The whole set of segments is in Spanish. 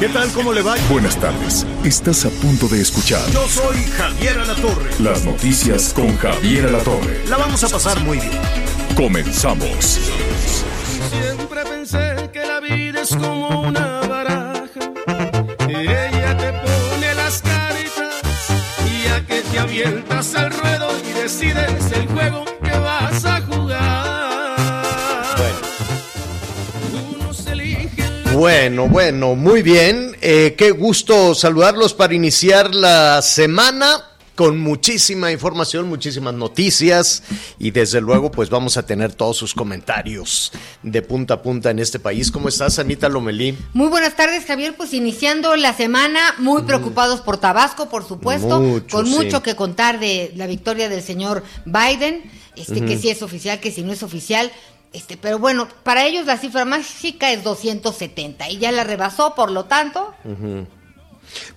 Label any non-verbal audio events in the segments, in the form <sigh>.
¿Qué tal? ¿Cómo le va? Buenas tardes. Estás a punto de escuchar Yo soy Javier Alatorre. las noticias con Javier Alatorre. La vamos a pasar muy bien. Comenzamos. Siempre pensé que la vida es como una baraja. Ella te pone las caritas y ya que te avientas al ruedo y decides el juego que vas a jugar. Bueno, bueno, muy bien. Eh, qué gusto saludarlos para iniciar la semana con muchísima información, muchísimas noticias y desde luego pues vamos a tener todos sus comentarios de punta a punta en este país. ¿Cómo estás, Anita Lomelí? Muy buenas tardes, Javier. Pues iniciando la semana, muy preocupados por Tabasco, por supuesto, Mucho, con sí. mucho que contar de la victoria del señor Biden, este que sí es oficial, que si no es oficial. Este, pero bueno, para ellos la cifra mágica es 270 y ya la rebasó, por lo tanto,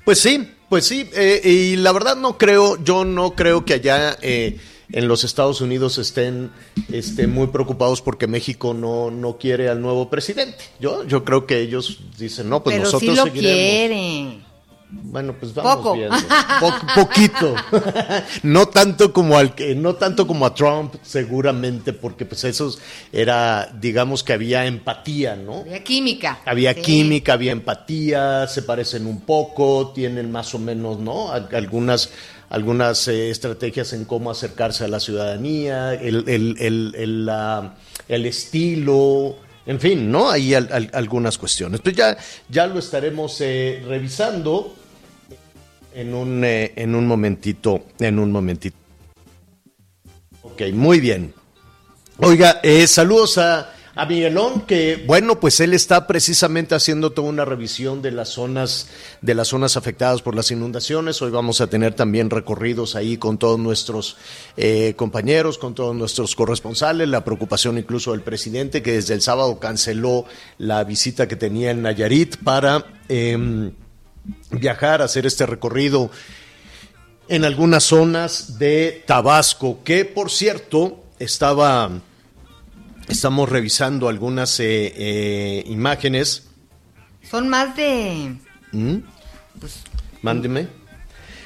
Pues sí, pues sí, eh, y la verdad no creo, yo no creo que allá eh, en los Estados Unidos estén este, muy preocados porque México no, no quiere al nuevo presidente. Yo, yo creo que ellos dicen, no, pues pero nosotros sí lo seguiremos. quiere. Bueno, pues vamos Poco. viendo. <laughs> Po- poquito. <laughs> no tanto como al que, no tanto como a Trump, seguramente, porque pues eso era, digamos que había empatía, ¿no? Había química. Había Sí. química, había empatía, se parecen un poco, tienen más o menos, ¿no? Al- Algunas, algunas eh, estrategias en cómo acercarse a la ciudadanía, el, el- el- el, la- estilo, en fin, ¿no? Hay al- al- algunas cuestiones. Pues ya, ya lo estaremos eh, revisando en un, eh, en un momentito, en un momentito. Ok, muy bien. Oiga, eh, saludos a, a Miguelón, que bueno, pues él está precisamente haciendo toda una revisión de las zonas, de las zonas afectadas por las inundaciones. Hoy vamos a tener también recorridos ahí con todos nuestros eh, compañeros, con todos nuestros corresponsales, la preocupación incluso del presidente, que desde el sábado canceló la visita que tenía en Nayarit para em, viajar, hacer este recorrido en algunas zonas de Tabasco, que por cierto estaba, estamos revisando algunas eh, eh, imágenes. Son más de ¿Mm? Mándeme.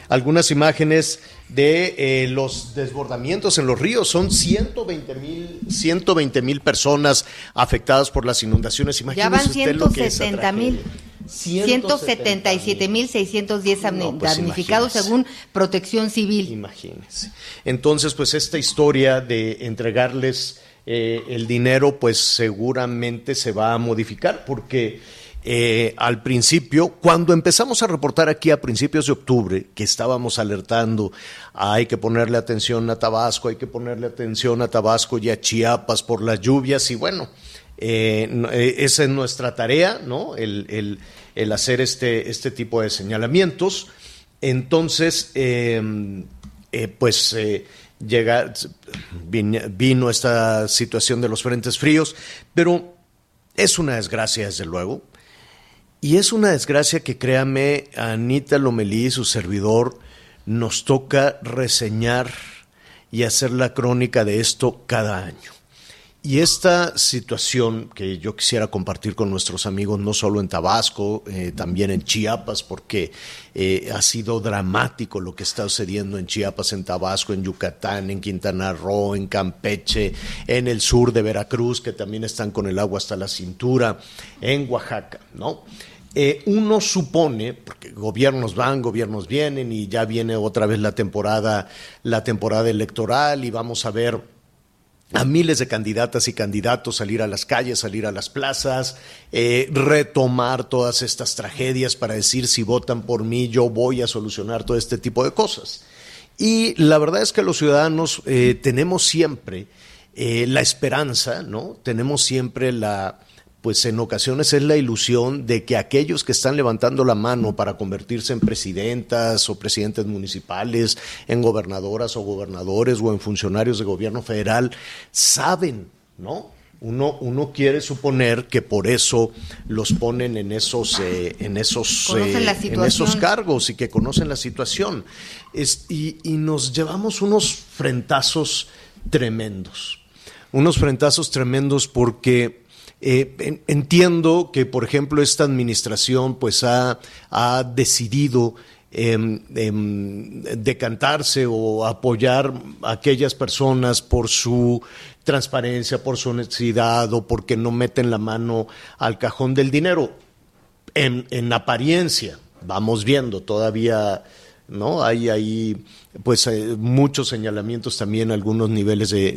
Algunas imágenes de eh, los desbordamientos en los ríos. Son 120 mil 120 mil personas afectadas por las inundaciones. ya Imagínese van es esa 170 mil. Tragedia. 177.610 No, pues damnificados según Protección Civil. Imagínense. Entonces, pues esta historia de entregarles eh, el dinero, pues seguramente se va a modificar porque eh, al principio, cuando empezamos a reportar aquí a principios de octubre, que estábamos alertando, hay que ponerle atención a Tabasco, hay que ponerle atención a Tabasco y a Chiapas por las lluvias y bueno, eh, eh, esa es nuestra tarea, ¿no? El, hacer este, este tipo de señalamientos. Entonces, eh, eh, pues llega, vin- vino esta situación de los frentes fríos, pero es una desgracia, desde luego. Y es una desgracia que, créame, Anita Lomelí y su servidor nos toca reseñar y hacer la crónica de esto cada año. Y esta situación que yo quisiera compartir con nuestros amigos, no solo en Tabasco, eh, también en Chiapas, porque eh, ha sido dramático lo que está sucediendo en Chiapas, en Tabasco, en Yucatán, en Quintana Roo, en Campeche, en el sur de Veracruz, que también están con el agua hasta la cintura, en Oaxaca, ¿no? Eh, uno supone, porque gobiernos van, gobiernos vienen y ya viene otra vez la temporada, la temporada electoral y vamos a ver a miles de candidatas y candidatos salir a las calles, salir a las plazas, eh, retomar todas estas tragedias para decir si votan por mí yo voy a solucionar todo este tipo de cosas. Y la verdad es que los ciudadanos eh, tenemos siempre eh, la esperanza, ¿no? Tenemos siempre la, pues en ocasiones es la ilusión de que aquellos que están levantando la mano para convertirse en presidentas o presidentes municipales, en gobernadoras o gobernadores o en funcionarios de gobierno federal, saben, ¿no? Uno, uno quiere suponer que por eso los ponen en esos, eh, en, esos, eh, en esos cargos y que conocen la situación. Es- y, y nos llevamos unos frentazos tremendos. Unos frentazos tremendos porque eh, en- entiendo que, por ejemplo, esta administración pues ha, ha decidido em, em, decantarse o apoyar a aquellas personas por su transparencia, por su honestidad o porque no meten la mano al cajón del dinero. En, en apariencia, vamos viendo todavía, ¿no? Hay ahí, pues, eh, muchos señalamientos también a algunos niveles de,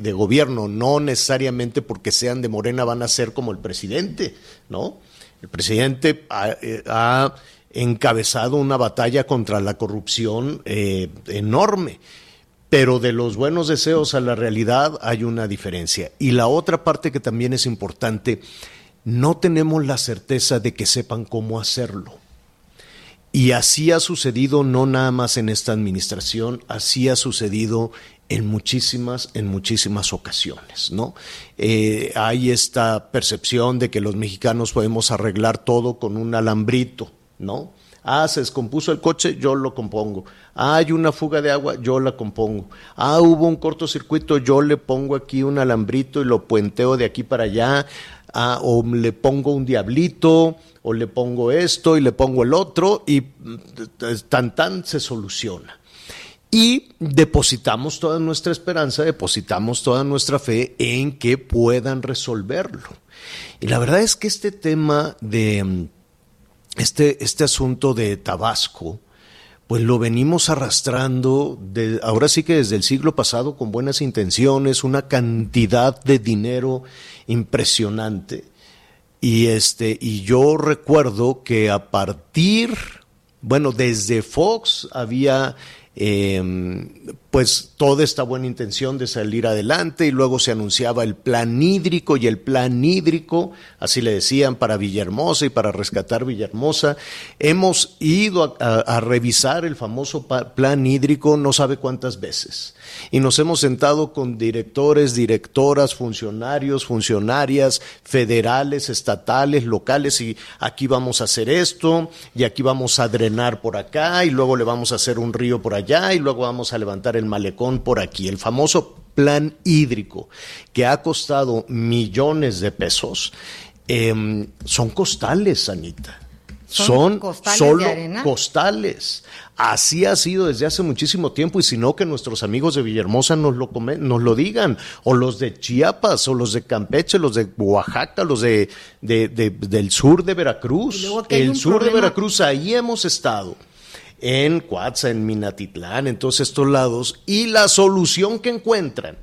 de- gobierno. No necesariamente porque sean de Morena van a ser como el presidente, ¿no? El presidente ha, eh, encabezado una batalla contra la corrupción eh, enorme. Pero de los buenos deseos a la realidad hay una diferencia. Y la otra parte que también es importante, no tenemos la certeza de que sepan cómo hacerlo. Y así ha sucedido no nada más en esta administración, así ha sucedido en muchísimas, en muchísimas ocasiones, ¿no? Eh, hay esta percepción de que los mexicanos podemos arreglar todo con un alambrito, ¿no? Ah, se descompuso el coche, yo lo compongo. Ah, hay una fuga de agua, yo la compongo. Ah, hubo un cortocircuito, yo le pongo aquí un alambrito y lo puenteo de aquí para allá. Ah, o le pongo un diablito, o le pongo esto y le pongo el otro, y tan tan se soluciona. Y depositamos toda nuestra esperanza, depositamos toda nuestra fe en que puedan resolverlo. Y la verdad es que este tema de este, este asunto de Tabasco, pues lo venimos arrastrando de, ahora sí que desde el siglo pasado con buenas intenciones, una cantidad de dinero impresionante. Y este, y yo recuerdo que a partir, bueno, desde Fox había eh, pues toda esta buena intención de salir adelante y luego se anunciaba el plan hídrico y el plan hídrico, así le decían, para Villahermosa y para rescatar Villahermosa. Hemos ido a, revisar el famoso plan hídrico no sabe cuántas veces y nos hemos sentado con directores, directoras, funcionarios, funcionarias federales, estatales, locales y aquí vamos a hacer esto y aquí vamos a drenar por acá y luego le vamos a hacer un río por allá y luego vamos a levantar el malecón por aquí. El famoso plan hídrico que ha costado millones de pesos em, son costales, Anita. ¿Son Son, costales solo costales. Así ha sido desde hace muchísimo tiempo y si no que nuestros amigos de Villahermosa nos lo comen- nos lo digan o los de Chiapas o los de Campeche, los de Oaxaca, los de, de- de- del sur de Veracruz, el sur de Veracruz ahí hemos estado en Coatza, en Minatitlán, en todos estos lados y la solución que encuentran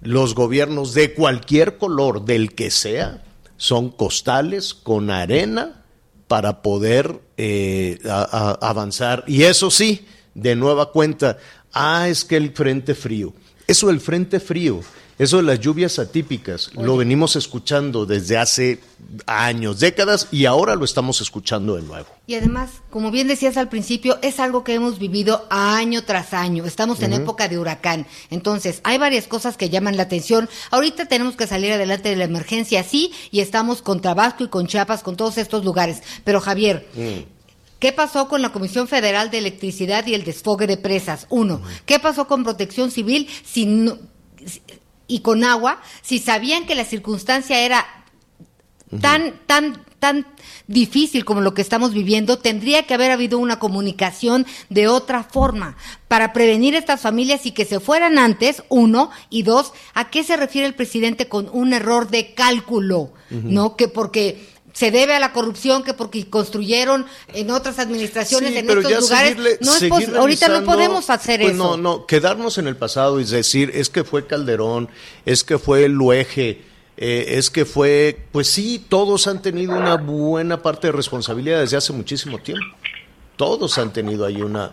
los gobiernos de cualquier color, del que sea, son costales con arena para poder eh, avanzar. Y eso sí, de nueva cuenta, ah, es que el frente frío. Eso del frente frío, eso de las lluvias atípicas, lo venimos escuchando desde hace años, décadas, y ahora lo estamos escuchando de nuevo. Y además, como bien decías al principio, es algo que hemos vivido año tras año. Estamos en época de huracán. Entonces, hay varias cosas que llaman la atención. Ahorita tenemos que salir adelante de la emergencia, sí, y estamos con Tabasco y con Chiapas, con todos estos lugares. Pero Javier, ¿Qué pasó con la Comisión Federal de Electricidad y el desfogue de presas? Uno, ¿qué pasó con Protección Civil si no- y con agua si sabían que la circunstancia era tan, tan, tan difícil como lo que estamos viviendo, tendría que haber habido una comunicación de otra forma para prevenir estas familias y que se fueran antes, uno, y dos, ¿a qué se refiere el presidente con un error de cálculo? ¿No? Que porque se debe a la corrupción, que porque construyeron en otras administraciones, Sí, en pero estos ya lugares. seguirle- no es ahorita no podemos hacer pues eso. No, no, quedarnos en el pasado y decir, es que fue Calderón, es que fue el Luege, eh, es que fue, pues sí, todos han tenido una buena parte de responsabilidad desde hace muchísimo tiempo. Todos han tenido ahí una,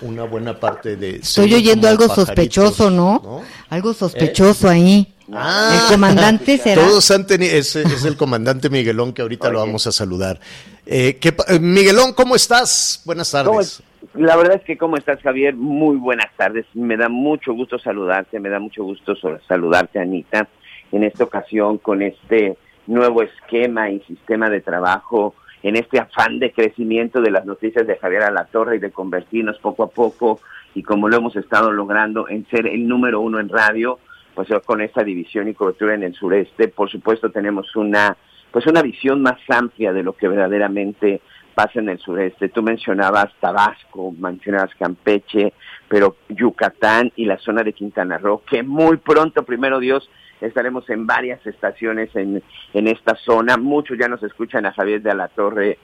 una buena parte de... Estoy oyendo algo sospechoso, ¿no? Algo sospechoso ahí. Ah, el comandante <laughs> será. Todos han tenido, es, el comandante Miguelón que ahorita lo vamos a saludar. Eh, eh, Miguelón, ¿cómo estás? Buenas tardes. La verdad es que, ¿cómo estás, Javier? Muy buenas tardes. Me da mucho gusto saludarte, me da mucho gusto saludarte, Anita, en esta ocasión con este nuevo esquema y sistema de trabajo, en este afán de crecimiento de las noticias de Javier Alatorre y de convertirnos poco a poco, y como lo hemos estado logrando, en ser el número uno en radio, pues con esta división y cobertura en el sureste, por supuesto tenemos una pues una visión más amplia de lo que verdaderamente pasa en el sureste. Tú mencionabas Tabasco, mencionabas Campeche, pero Yucatán y la zona de Quintana Roo, que muy pronto, primero Dios, estaremos en varias estaciones en, en esta zona. Muchos ya nos escuchan a Javier de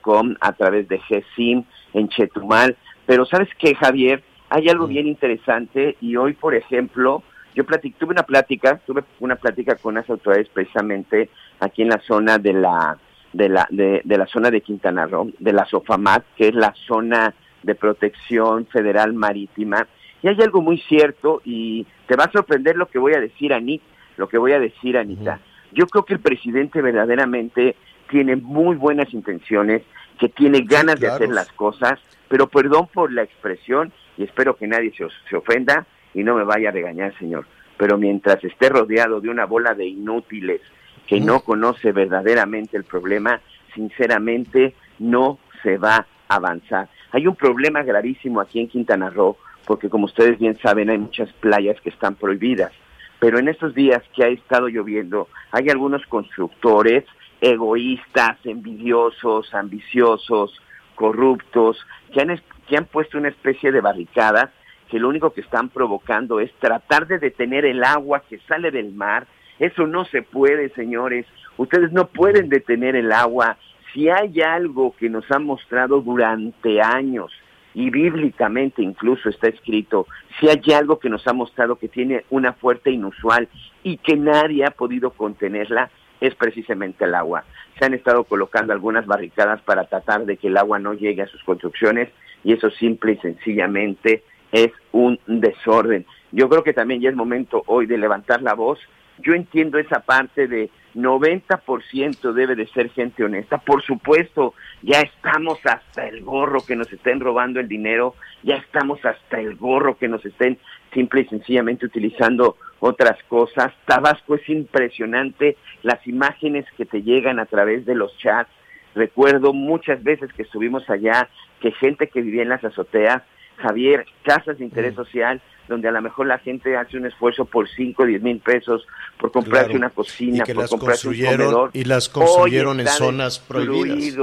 com a través de GSIM en Chetumal. Pero sabes qué, Javier, hay algo bien interesante y hoy, por ejemplo, yo tuve una plática, tuve una plática con las autoridades precisamente aquí en la zona de la de la, de, la zona de Quintana Roo, de la SOFAMAT, que es la zona de protección federal marítima. Y hay algo muy cierto y te va a sorprender lo que voy a decir, Anit, lo que voy a decir, Anita. Yo creo que el presidente verdaderamente tiene muy buenas intenciones, que tiene ganas de hacer las cosas, pero perdón por la expresión y espero que nadie se, se ofenda y no me vaya a regañar, señor. Pero mientras esté rodeado de una bola de inútiles que no conoce verdaderamente el problema, sinceramente no se va a avanzar. Hay un problema gravísimo aquí en Quintana Roo, porque como ustedes bien saben, hay muchas playas que están prohibidas. Pero en estos días que ha estado lloviendo, hay algunos constructores egoístas, envidiosos, ambiciosos, corruptos, que han, que han puesto una especie de barricadas que lo único que están provocando es tratar de detener el agua que sale del mar eso no se puede, señores. Ustedes no pueden detener el agua. Si hay algo que nos ha mostrado durante años, y bíblicamente incluso está escrito, si hay algo que nos ha mostrado que tiene una fuerte inusual y que nadie ha podido contenerla, es precisamente el agua. Se han estado colocando algunas barricadas para tratar de que el agua no llegue a sus construcciones y eso simple y sencillamente es un desorden. Yo creo que también ya es momento hoy de levantar la voz yo entiendo esa parte de 90% debe de ser gente honesta. Por supuesto, ya estamos hasta el gorro que nos estén robando el dinero, ya estamos hasta el gorro que nos estén simple y sencillamente utilizando otras cosas. Tabasco es impresionante, las imágenes que te llegan a través de los chats. Recuerdo muchas veces que estuvimos allá, que gente que vivía en las azoteas, Javier, casas de interés mm. social, donde a lo mejor la gente hace un esfuerzo por 5 o 10 mil pesos por comprarse una cocina, por comprarse un comedor. Y las construyeron en zonas prohibidas.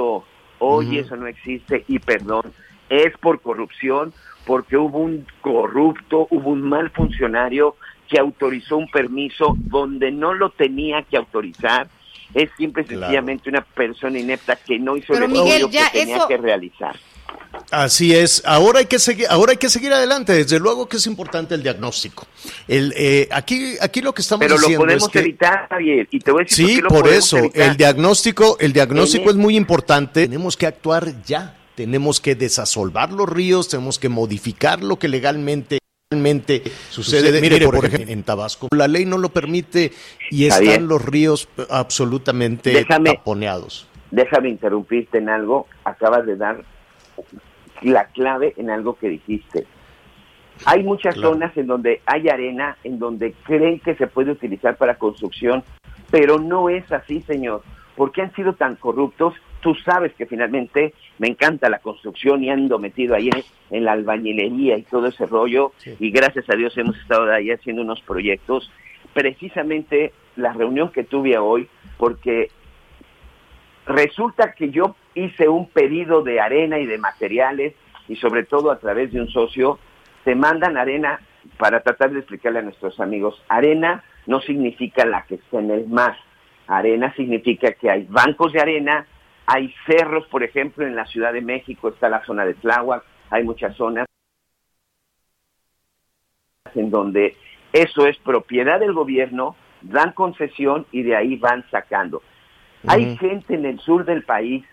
Hoy eso no existe y perdón, es por corrupción, porque hubo un corrupto, hubo un mal funcionario que autorizó un permiso donde no lo tenía que autorizar. Es simple y sencillamente una persona inepta que no hizo el estudio que tenía que realizar. Así es. Ahora hay que seguir, ahora hay que seguir adelante. Desde luego que es importante el diagnóstico. El, eh, aquí, aquí lo que estamos Pero lo podemos evitar, Javier. Y te voy a decir sí, por, eso. El diagnóstico, el diagnóstico es muy importante. Tenemos que actuar ya. Tenemos que desasolvar los ríos. Tenemos que modificar lo que legalmente sucede. Mire, por, ejemplo, en Tabasco la ley no lo permite y están los ríos absolutamente taponeados. Déjame interrumpirte en algo. Acabas de dar la clave en algo que dijiste. Hay muchas zonas en donde hay arena, en donde creen que se puede utilizar para construcción, pero no es así, señor. ¿Por qué han sido tan corruptos? Tú sabes que finalmente me encanta la construcción y ando metido ahí en, la albañilería y todo ese rollo. Y gracias a Dios hemos estado ahí haciendo unos proyectos. Precisamente la reunión que tuve hoy, porque resulta que yo hice un pedido de arena y de materiales y sobre todo a través de un socio, te mandan arena para tratar de explicarle a nuestros amigos. Arena no significa la que está en el mar. Arena significa que hay bancos de arena, hay cerros, por ejemplo, en la Ciudad de México está la zona de Tláhuac, hay muchas zonas en donde eso es propiedad del gobierno, dan concesión y de ahí van sacando. Hay gente en el sur del país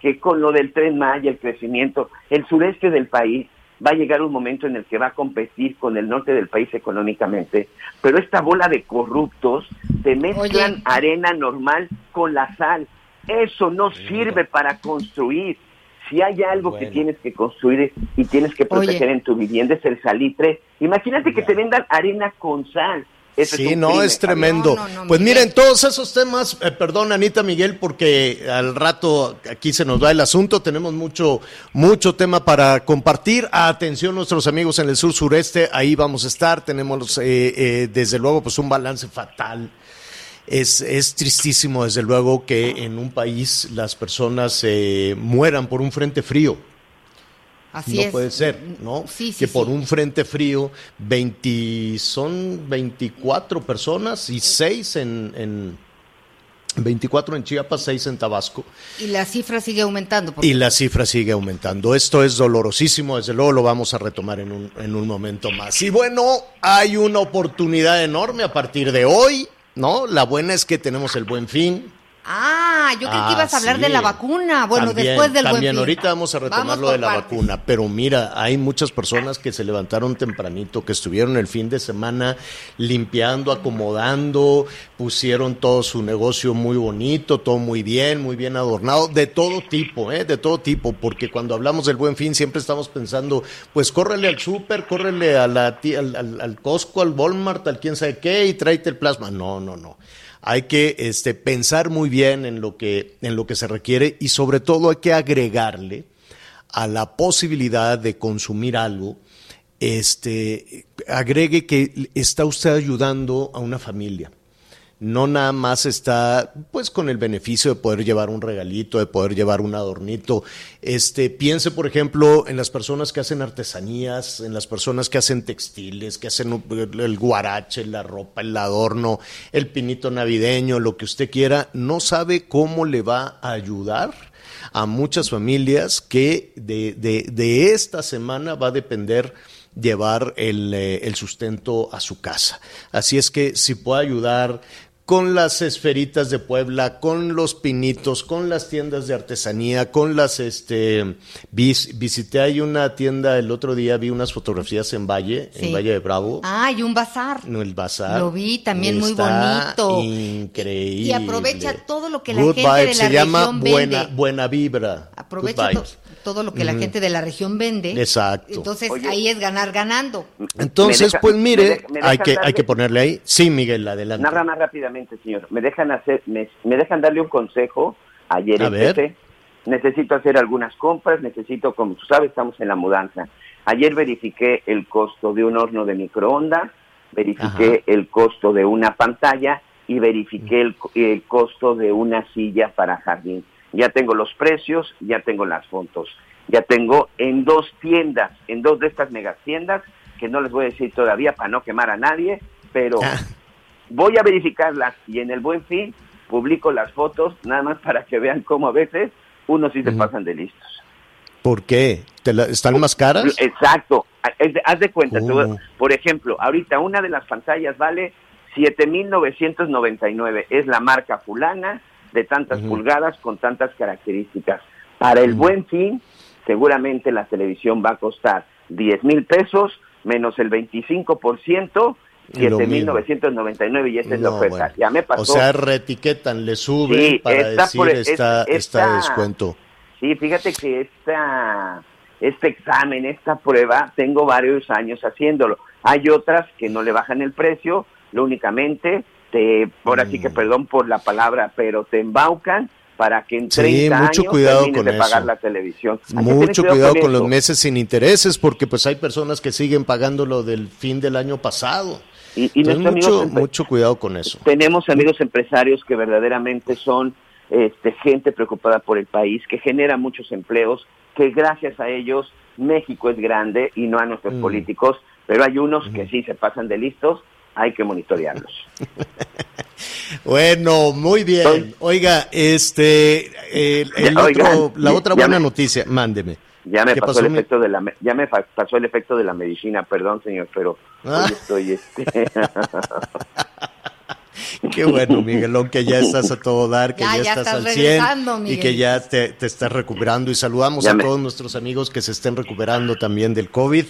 que con lo del tren Maya, el crecimiento, el sureste del país va a llegar un momento en el que va a competir con el norte del país económicamente, pero esta bola de corruptos te mezclan arena normal con la sal. Eso no sirve para construir. Si hay algo que tienes que construir y tienes que proteger en tu vivienda es el salitre. Imagínate que te vendan arena con sal sí, no, es tremendo. pues miren, todos esos temas, eh, perdón Anita Miguel, porque al rato aquí se nos va el asunto, tenemos mucho, mucho tema para compartir. Atención nuestros amigos en el sur sureste, ahí vamos a estar, tenemos eh, eh, desde luego pues un balance fatal. Es, es, tristísimo, desde luego, que en un país las personas mueran por un frente frío no puede ser, ¿no? que por un frente frío 20, son 24 personas y 6 en, en 24 en Chiapas, 6 en Tabasco. Y la cifra sigue aumentando. Y la cifra sigue aumentando. Esto es dolorosísimo, desde luego lo vamos a retomar en un, en un momento más. Y bueno, hay una oportunidad enorme a partir de hoy, ¿no? La buena es que tenemos el buen fin, Ah, yo creo que ibas a hablar de la vacuna. Bueno, después del También, ahorita vamos a retomar lo de la vacuna. Pero mira, hay muchas personas que se levantaron tempranito, que estuvieron el fin de semana limpiando, acomodando, pusieron todo su negocio muy bonito, todo muy bien, muy bien adornado, de todo tipo, ¿eh? De todo tipo, porque cuando hablamos del buen fin siempre estamos pensando, pues córrele al súper, córrele a la, al, al, al Costco, al Walmart, al quién sabe qué y tráete el plasma. No, no, no hay que este, pensar muy bien en lo, que, en lo que se requiere y sobre todo hay que agregarle a la posibilidad de consumir algo, este, agregue que está usted ayudando a una familia no nada más está pues con el beneficio de poder llevar un regalito, de poder llevar un adornito. Este, piense por ejemplo en las personas que hacen artesanías, en las personas que hacen textiles, que hacen el guarache, la ropa, el adorno, el pinito navideño, lo que usted quiera, no sabe cómo le va a ayudar a muchas familias que de, de, de esta semana va a depender llevar el, eh, el, sustento a su casa. Así es que si puede ayudar con las esferitas de Puebla, con los pinitos, con las tiendas de artesanía, con las, este, visité ahí una tienda el otro día, vi unas fotografías en Valle, en Valle de Bravo. Ah, y un bazar. No, el bazar. Lo vi, también muy bonito. Increíble. Y, aprovecha todo lo que la gente de la se llama buena, buena vibra. Aprovecha todo lo que la gente de la región vende. Exacto. Entonces ahí es ganar ganando. Entonces, pues mire, hay que hay que ponerle ahí. Sí, Miguel, adelante. Nada más rápidamente, señor. Me dejan hacer me, dejan darle un consejo. Ayer empecé. Necesito hacer algunas compras, necesito, como tú sabes, estamos en la mudanza. Ayer verifiqué el costo de un horno de microondas, verifiqué el costo de una pantalla y verifiqué el, el costo de una silla para jardín ya tengo los precios, ya tengo las fotos, ya tengo en dos tiendas, en dos de estas megatiendas, que no les voy a decir todavía para no quemar a nadie, pero ah. voy a verificarlas y en el buen fin publico las fotos, nada más para que vean cómo a veces unos sí se pasan de listos. ¿Por qué? ¿Están más caras? Exacto. Haz de cuenta, oh. por ejemplo, ahorita una de las pantallas vale 7.999, es la marca fulana, de tantas pulgadas con tantas características. Para el buen fin, seguramente la televisión va a costar 10 mil pesos menos el 25%, 7.999 y esa es la oferta. Ya me pasó. O sea, reetiquetan, le suben para decir está, esta, descuento. Sí, fíjate que esta, este examen, esta prueba, tengo varios años haciéndolo. Hay otras que no le bajan el precio, lo únicamente te, por así que mm. perdón por la palabra, pero te embaucan para que en 30 mucho años cuidado con de pagar la televisión. mucho cuidado, con, los meses sin intereses, porque pues hay personas que siguen pagando lo del fin del año pasado. Y, mucho, mucho cuidado con eso. Tenemos amigos empresarios que verdaderamente son este, gente preocupada por el país, que genera muchos empleos, que gracias a ellos México es grande y no a nuestros mm. políticos, pero hay unos que sí se pasan de listos hay que monitorearlos. <laughs> bueno, muy bien. Oiga, este, el, otro, la otra buena noticia, mándeme. Ya me pasó, el efecto de la ya me pasó el efecto de la medicina, perdón señor, pero hoy ah. estoy este <laughs> Qué bueno, Miguelón, que ya estás a todo dar, que Ya, ya, ya estás, estás al 100 regresando, y que ya te, te estás recuperando. Y saludamos Ya a me- todos nuestros amigos que se estén recuperando también del COVID.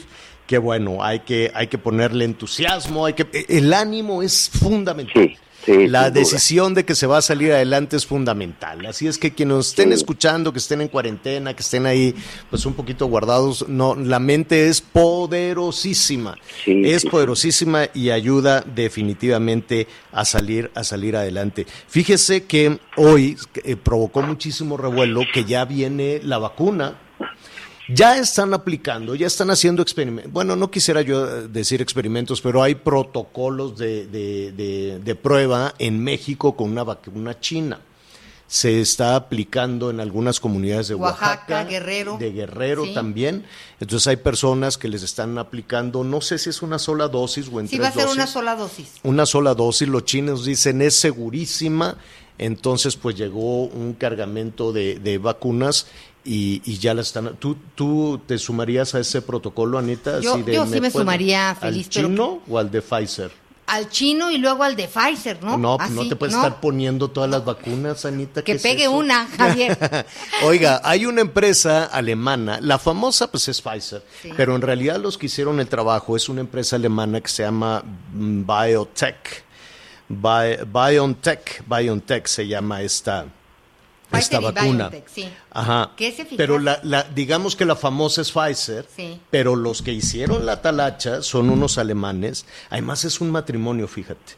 Qué bueno, hay que, hay que ponerle entusiasmo, hay que, el ánimo es fundamental. Sí, sí, La duda. decisión de que se va a salir adelante es fundamental. Así es que quienes nos estén Sí. escuchando, que estén en cuarentena, que estén ahí pues un poquito guardados, no, la mente es poderosísima. Sí, es sí, sí. poderosísima y ayuda definitivamente a salir, a salir adelante. Fíjese que hoy eh, provocó muchísimo revuelo que ya viene la vacuna. Ya están aplicando, ya están haciendo experimentos. Bueno, no quisiera yo decir experimentos, pero hay protocolos de, de- de- de prueba en México con una vacuna china. Se está aplicando en algunas comunidades de Oaxaca, Oaxaca, Guerrero. de Guerrero Sí. también. Entonces hay personas que les están aplicando, no sé si es una sola dosis o en Sí, tres va a ser una sola dosis. una sola dosis, los chinos dicen es segurísima, entonces pues llegó un cargamento de, de vacunas y, y ya la están... ¿Tú, ¿Tú te sumarías a ese protocolo, Anita? Yo- Así yo sí me sumaría, feliz, ¿Al pero chino o al de Pfizer? Al chino y luego al de Pfizer, ¿no? No, Así, no te puedes ¿no? estar poniendo todas las vacunas, Anita. Que ¿qué es pegue una, <laughs> Javier. Oiga, hay una empresa alemana, la famosa pues es Pfizer, Sí. pero en realidad los que hicieron el trabajo es una empresa alemana que se llama mm, Biotech. Bi- BioNTech, BioNTech se llama esta, esta Pfizer vacuna. Sí. Ajá. Es. Pero la, la- digamos que la famosa es Pfizer, Sí. pero los que hicieron la talacha son unos alemanes. Además es un matrimonio, fíjate.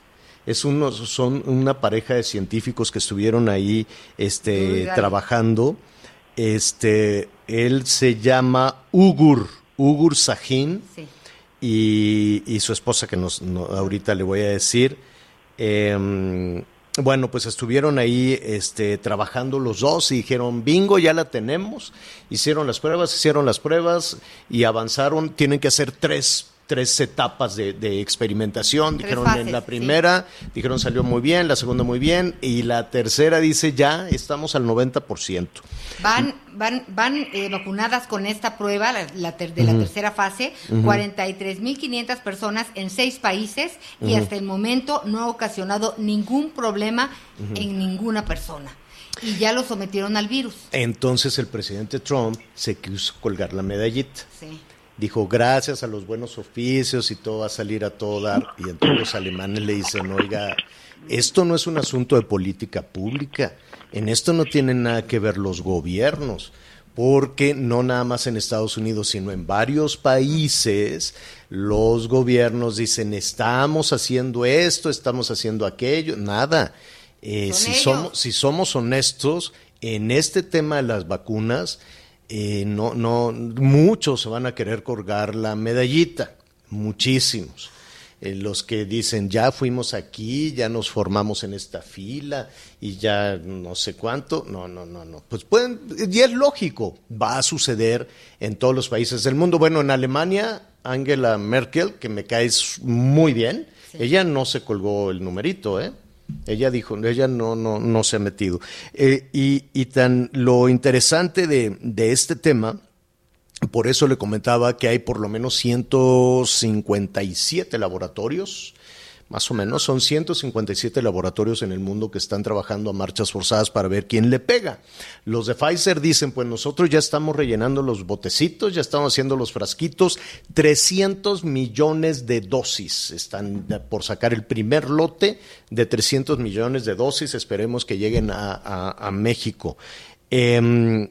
Es unos, son una pareja de científicos que estuvieron ahí este, Uy, trabajando. Este, él se llama Ugur, Ugur Sahin Sí. y, y su esposa, que nos, no- ahorita le voy a decir. eh, bueno, pues estuvieron ahí este, trabajando los dos y dijeron, bingo, ya la tenemos. Hicieron las pruebas, hicieron las pruebas y avanzaron. Tienen que hacer tres, tres etapas de, de experimentación. Tres dijeron fases, en la sí. primera, dijeron salió muy bien, la segunda muy bien y la tercera dice ya estamos al 90%. Van, van, van eh, vacunadas con esta prueba la, la ter- de la tercera fase, 43.500 personas en seis países y hasta el momento no ha ocasionado ningún problema en ninguna persona. Y ya lo sometieron al virus. Entonces el presidente Trump se quiso colgar la medallita. Sí. Dijo, gracias a los buenos oficios y todo va a salir a todo dar. Y entonces los alemanes le dicen, oiga, esto no es un asunto de política pública. En esto no tienen nada que ver los gobiernos. Porque no nada más en Estados Unidos, sino en varios países, los gobiernos dicen, estamos haciendo esto, estamos haciendo aquello. Nada. Eh, si, ellos. somos, si somos honestos, en este tema de las vacunas, eh, no, no, muchos se van a querer colgar la medallita, muchísimos. Eh, los que dicen, ya fuimos aquí, ya nos formamos en esta fila y ya no sé cuánto, no, no, no, no. Pues pueden, y es lógico, va a suceder en todos los países del mundo. Bueno, en Alemania, Angela Merkel, que me cae muy bien, ella no se colgó el numerito, ¿eh? Ella dijo, ella no, no, no se ha metido. Eh, y, y tan lo interesante de, de este tema, por eso le comentaba que hay por lo menos 157 laboratorios, más o menos, son 157 laboratorios en el mundo que están trabajando a marchas forzadas para ver quién le pega. Los de Pfizer dicen, pues nosotros ya estamos rellenando los botecitos, ya estamos haciendo los frasquitos, 300 millones de dosis están por sacar el primer lote de 300 millones de dosis, esperemos que lleguen a, México. Em,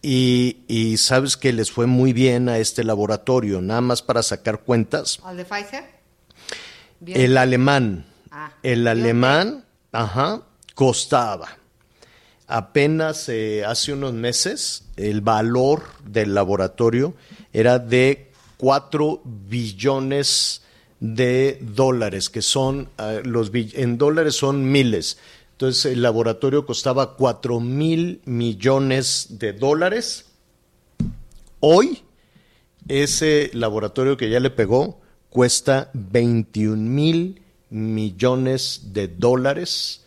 y, y sabes que les fue muy bien a este laboratorio, nada más para sacar cuentas. ¿Al de Pfizer? Bien. El alemán, Ah, el alemán, ajá, costaba. Apenas eh, hace unos meses el valor del laboratorio era de 4 billones de dólares, que son, eh, los en dólares son miles. Entonces el laboratorio costaba 4 mil millones de dólares. Hoy ese laboratorio que ya le pegó cuesta 21 mil millones de dólares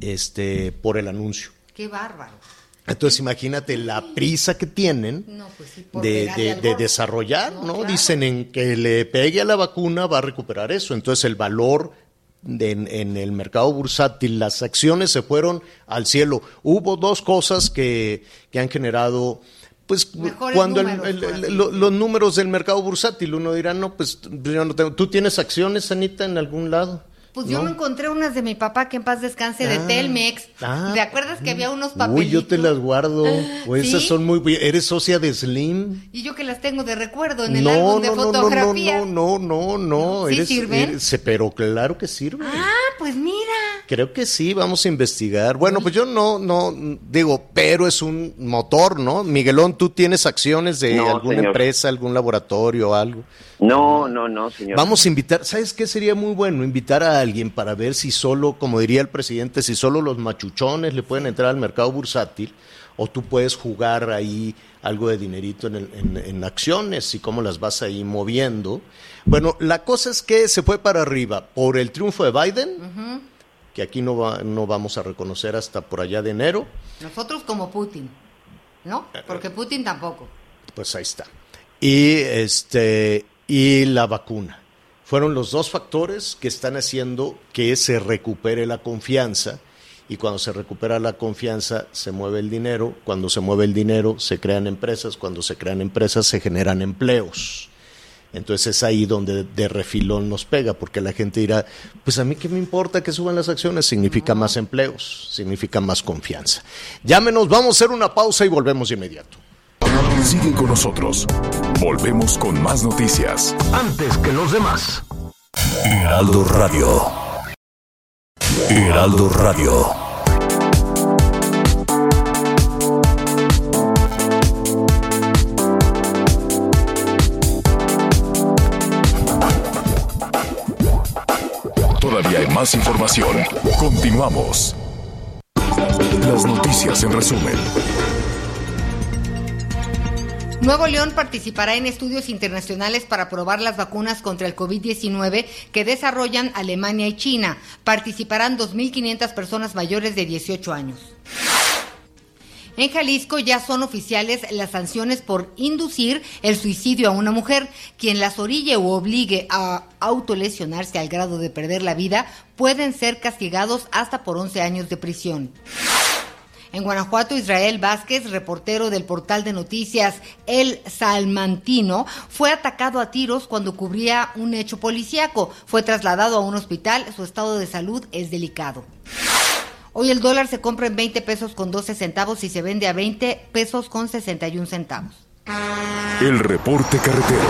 este, por el anuncio. Qué bárbaro. Entonces imagínate la prisa que tienen No, pues sí, de, de- de desarrollar, No, ¿no? claro. Dicen en que le pegue a la vacuna va a recuperar eso. Entonces el valor en, el mercado bursátil, las acciones se fueron al cielo. Hubo dos cosas que, que han generado pues cuando los números del mercado bursátil, uno dirá, no, pues yo no tengo. ¿Tú tienes acciones, Anita, en algún lado? Pues yo me encontré unas de mi papá que en paz descanse de ah, Telmex. Ah, ¿Te acuerdas que había unos papelitos? Uy, yo te las guardo. O esas son muy ¿Eres socia de Slim? Y yo que las tengo de recuerdo en el álbum de no, fotografía. No, no, no, no, no. ¿Sí sirven? pero claro que sirven. Ah, pues mira. Creo que sí, vamos a investigar. Bueno, pues yo no, no, digo, pero es un motor, ¿no? Miguelón, ¿tú tienes acciones de alguna empresa, algún laboratorio o algo? No, no, no, señor. Vamos a invitar, ¿sabes qué sería muy bueno? Invitar a alguien para ver si solo, como diría el presidente, si solo los machuchones le pueden entrar al mercado bursátil o tú puedes jugar ahí algo de dinerito en, acciones y cómo las vas ahí moviendo. Bueno, la cosa es que se fue para arriba por el triunfo de Biden, que aquí no, va, no vamos a reconocer hasta por allá de enero. Nosotros como Putin, ¿no? Porque Putin tampoco. Pues ahí está. Y este y la vacuna. Fueron los dos factores que están haciendo que se recupere la confianza y cuando se recupera la confianza se mueve el dinero, cuando se mueve el dinero se crean empresas, cuando se crean empresas se generan empleos. Entonces es ahí donde de refilón nos pega, porque la gente dirá, pues a mí qué me importa que suban las acciones, significa más empleos, significa más confianza. Llámenos, vamos a hacer una pausa y volvemos de inmediato. Sigue con nosotros. Volvemos con más noticias. Antes que los demás. Heraldo Radio. Heraldo Radio. Todavía hay más información. Continuamos. Las noticias en resumen. Nuevo León participará en estudios internacionales para probar las vacunas contra el COVID-19 que desarrollan Alemania y China. Participarán 2.500 personas mayores de 18 años. En Jalisco ya son oficiales las sanciones por inducir el suicidio a una mujer. Quien las orille o obligue a autolesionarse al grado de perder la vida pueden ser castigados hasta por 11 años de prisión. En Guanajuato, Israel Vázquez, reportero del portal de noticias El Salmantino, fue atacado a tiros cuando cubría un hecho policíaco. Fue trasladado a un hospital. Su estado de salud es delicado. Hoy el dólar se compra en 20 pesos con 12 centavos y se vende a 20 pesos con 61 centavos. El reporte carretero.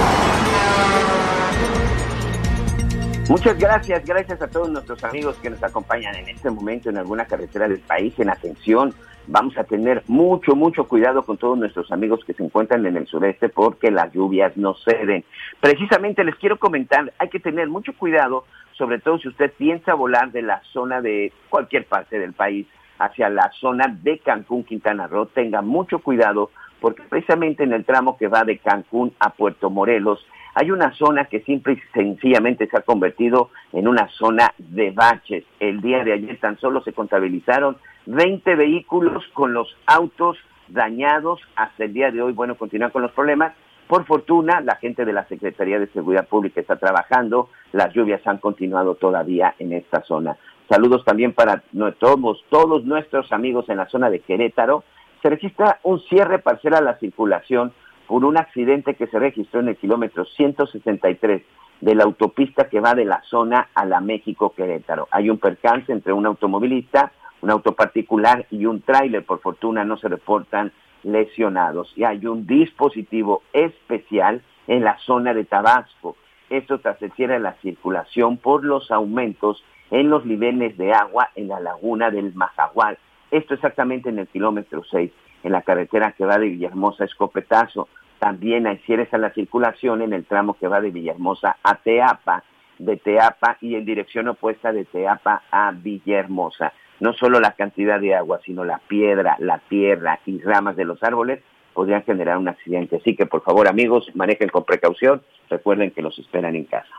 Muchas gracias, gracias a todos nuestros amigos que nos acompañan en este momento en alguna carretera del país. En atención, vamos a tener mucho, mucho cuidado con todos nuestros amigos que se encuentran en el sureste porque las lluvias no ceden. Precisamente les quiero comentar, hay que tener mucho cuidado, sobre todo si usted piensa volar de la zona de cualquier parte del país hacia la zona de Cancún, Quintana Roo, tenga mucho cuidado porque precisamente en el tramo que va de Cancún a Puerto Morelos, hay una zona que simple y sencillamente se ha convertido en una zona de baches. El día de ayer tan solo se contabilizaron 20 vehículos con los autos dañados. Hasta el día de hoy, bueno, continúan con los problemas. Por fortuna, la gente de la Secretaría de Seguridad Pública está trabajando. Las lluvias han continuado todavía en esta zona. Saludos también para todos, nuestros amigos en la zona de Querétaro. Se registra un cierre parcial a la circulación por un accidente que se registró en el kilómetro 163 de la autopista que va de la zona a la México Querétaro. Hay un percance entre un automovilista un auto particular y un tráiler. Por fortuna no se reportan lesionados. Y hay un dispositivo especial en la zona de Tabasco. Esto tras el cierre la circulación por los aumentos en los niveles de agua en la laguna del Majagual. Esto exactamente en el kilómetro 6, en la carretera que va de Villahermosa a Escopetazo. También hay a la circulación en el tramo que va de Villahermosa a Teapa, de Teapa y en dirección opuesta de Teapa a Villahermosa no solo la cantidad de agua, sino la piedra, la tierra y ramas de los árboles podrían generar un accidente. Así que por favor amigos, manejen con precaución, recuerden que los esperan en casa.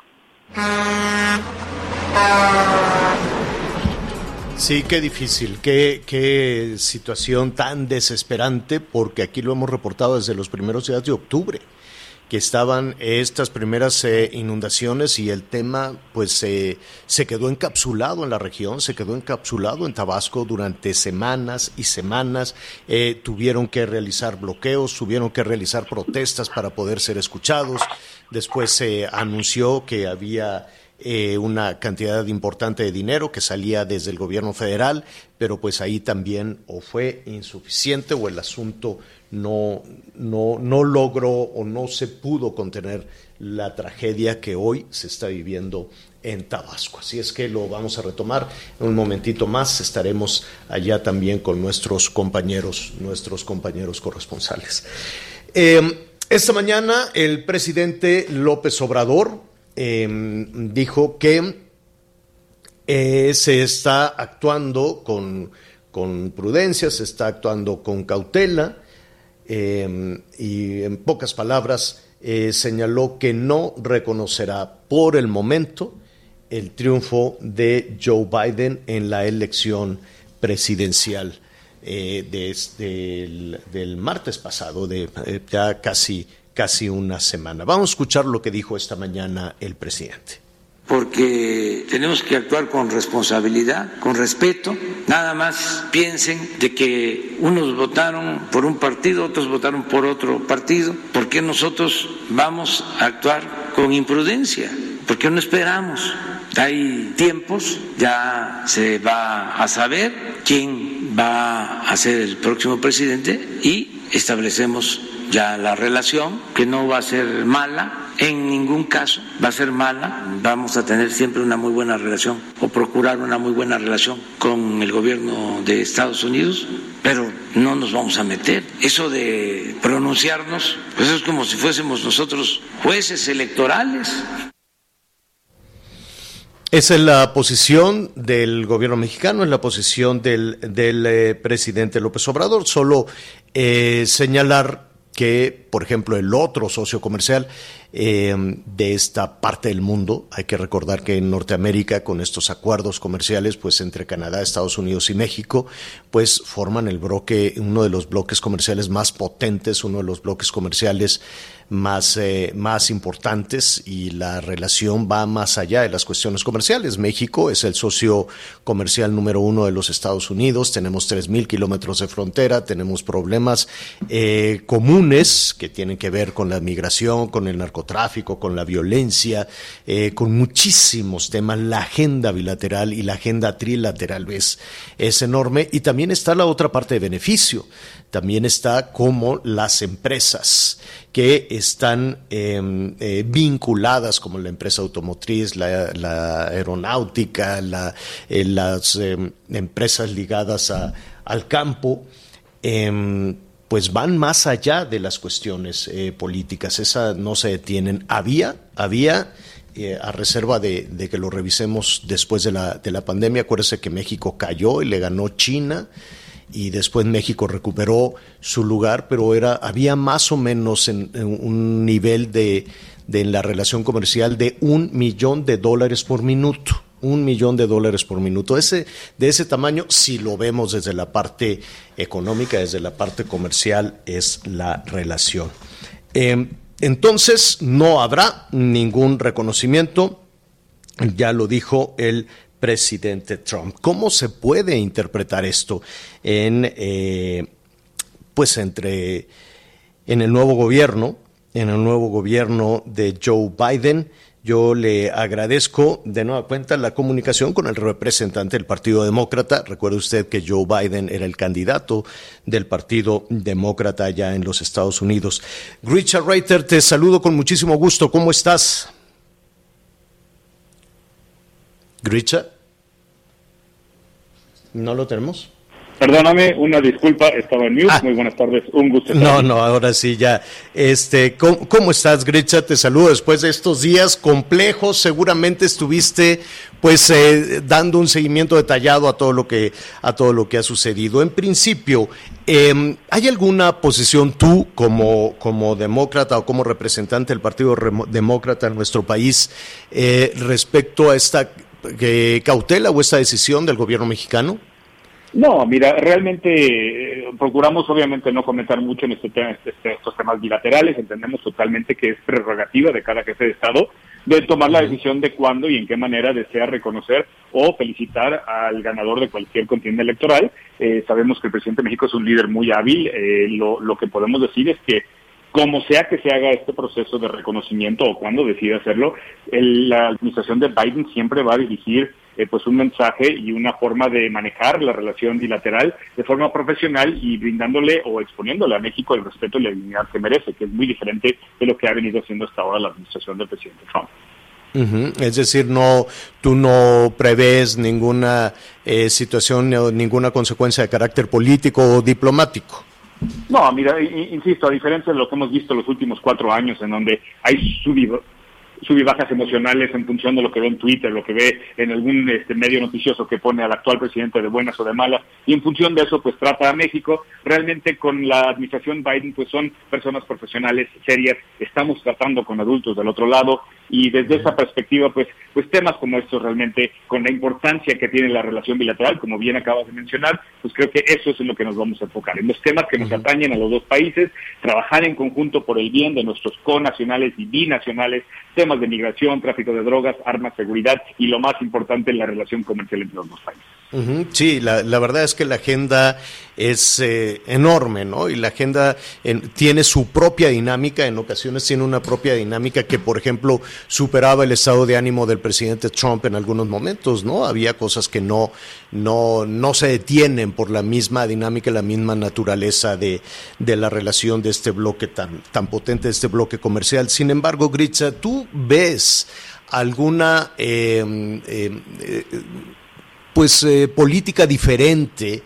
Sí, qué difícil, qué, qué situación tan desesperante, porque aquí lo hemos reportado desde los primeros días de octubre que estaban estas primeras eh, inundaciones y el tema pues se quedó encapsulado en la región, se quedó encapsulado en Tabasco durante semanas y semanas. Eh, tuvieron que realizar bloqueos, tuvieron que realizar protestas para poder ser escuchados. Después se anunció que había eh, una cantidad importante de dinero que salía desde el gobierno federal, pero pues ahí también o fue insuficiente o el asunto no, no, no logró o no se pudo contener la tragedia que hoy se está viviendo en Tabasco. Así es que lo vamos a retomar en un momentito más. Estaremos allá también con nuestros compañeros, nuestros compañeros corresponsales. Em, esta mañana el presidente López Obrador em, dijo que eh, se está actuando con, con prudencia, se está actuando con cautela Em, y en pocas palabras eh, señaló que no reconocerá por el momento el triunfo de Joe Biden en la elección presidencial eh, desde el del martes pasado, de eh, ya casi, casi una semana. Vamos a escuchar lo que dijo esta mañana el presidente porque tenemos que actuar con responsabilidad, con respeto. Nada más piensen de que unos votaron por un partido, otros votaron por otro partido. ¿Por qué nosotros vamos a actuar con imprudencia? ¿Por qué no esperamos? Hay tiempos, ya se va a saber quién va a ser el próximo presidente y establecemos ya la relación, que no va a ser mala, en ningún caso va a ser mala, vamos a tener siempre una muy buena relación o procurar una muy buena relación con el gobierno de Estados Unidos, pero no nos vamos a meter. Eso de pronunciarnos, pues es como si fuésemos nosotros jueces electorales. Esa es la posición del gobierno mexicano, es la posición del, del eh, presidente López Obrador. Solo eh, señalar que, por ejemplo, el otro socio comercial eh, de esta parte del mundo. Hay que recordar que en Norteamérica, con estos acuerdos comerciales, pues entre Canadá, Estados Unidos y México, pues forman el bloque, uno de los bloques comerciales más potentes, uno de los bloques comerciales más, eh, más importantes y la relación va más allá de las cuestiones comerciales. México es el socio comercial número uno de los Estados Unidos, tenemos 3.000 kilómetros de frontera, tenemos problemas eh, comunes que tienen que ver con la migración, con el narcotráfico, con la violencia, eh, con muchísimos temas. La agenda bilateral y la agenda trilateral es, es enorme y también está la otra parte de beneficio también está como las empresas que están em, eh, vinculadas, como la empresa automotriz, la, aeronáutica, eh, las em, empresas ligadas al campo, em, pues van más allá de las cuestiones eh, políticas. Esas no se detienen. Había, había. a reserva de, de, que lo revisemos después de la, de la pandemia, acuérdese que México cayó y le ganó China, y después México recuperó su lugar, pero era había más o menos en, un nivel de, de, en la relación comercial de un millón de dólares por minuto. Un millón de dólares por minuto. Ese, de ese tamaño, si lo vemos desde la parte económica, desde la parte comercial, es la relación. Em, entonces, no habrá ningún reconocimiento. Ya lo dijo el presidente Trump. ¿Cómo se puede interpretar esto en, eh, pues entre, en el nuevo gobierno, en el nuevo gobierno de Joe Biden? Yo le agradezco de nueva cuenta la comunicación con el representante del Partido Demócrata. Recuerde usted que Joe Biden era el candidato del Partido Demócrata allá en los Estados Unidos. Richard Reiter, te saludo con muchísimo gusto. ¿Cómo estás? Gricha. ¿No lo tenemos? Perdóname, una disculpa, estaba en mute. Ah. Muy buenas tardes, un gusto. No, no, ahora sí ya. Este, ¿cómo, estás, Gricha? Te saludo después de estos días complejos. Seguramente estuviste, pues, eh, dando un seguimiento detallado a todo lo que a todo lo que ha sucedido. En principio, em, ¿hay alguna posición tú como como demócrata o como representante del Partido Demócrata en nuestro país eh, respecto a esta cautela o esta decisión del gobierno mexicano? No, mira, realmente eh, procuramos obviamente no comentar mucho en este tema, este, este, estos temas bilaterales, entendemos totalmente que es prerrogativa de cada jefe de Estado de tomar la decisión de cuándo y en qué manera desea reconocer o felicitar al ganador de cualquier contienda electoral. Eh, sabemos que el presidente de México es un líder muy hábil, eh, lo, lo que podemos decir es que como sea que se haga este proceso de reconocimiento o cuando decida hacerlo, la administración de Biden siempre va a dirigir eh, pues un mensaje y una forma de manejar la relación bilateral de forma profesional y brindándole o exponiéndole a México el respeto y la dignidad que merece, que es muy diferente de lo que ha venido haciendo hasta ahora la administración del presidente Trump. Es decir, no, tú no prevés ninguna eh, situación o ninguna consecuencia de carácter político o diplomático. No, mira, insisto, a diferencia de lo que hemos visto los últimos cuatro años, en donde hay subido, bajas emocionales en función de lo que ve en Twitter, lo que ve en algún este, medio noticioso que pone al actual presidente de buenas o de malas, y en función de eso, pues trata a México. Realmente con la administración Biden, pues son personas profesionales serias, estamos tratando con adultos del otro lado, y desde esa perspectiva, pues, pues temas como estos realmente, con la importancia que tiene la relación bilateral, como bien acabas de mencionar, pues creo que eso es en lo que nos vamos a enfocar, en los temas que nos atañen a los dos países, trabajar en conjunto por el bien de nuestros conacionales y binacionales, temas de migración, tráfico de drogas, armas, seguridad y lo más importante, la relación comercial entre los dos países. Sí, la, verdad es que la agenda es eh, enorme, ¿no? Y la agenda tiene su propia dinámica, en ocasiones tiene una propia dinámica que, por ejemplo, superaba el estado de ánimo del presidente Trump en algunos momentos, ¿no? Había cosas que no, no, no se detienen por la misma dinámica la misma naturaleza de, de la relación de este bloque tan, tan potente, de este bloque comercial. Sin embargo, Gritza, ¿tú ves alguna... Eh, eh, pues eh, política diferente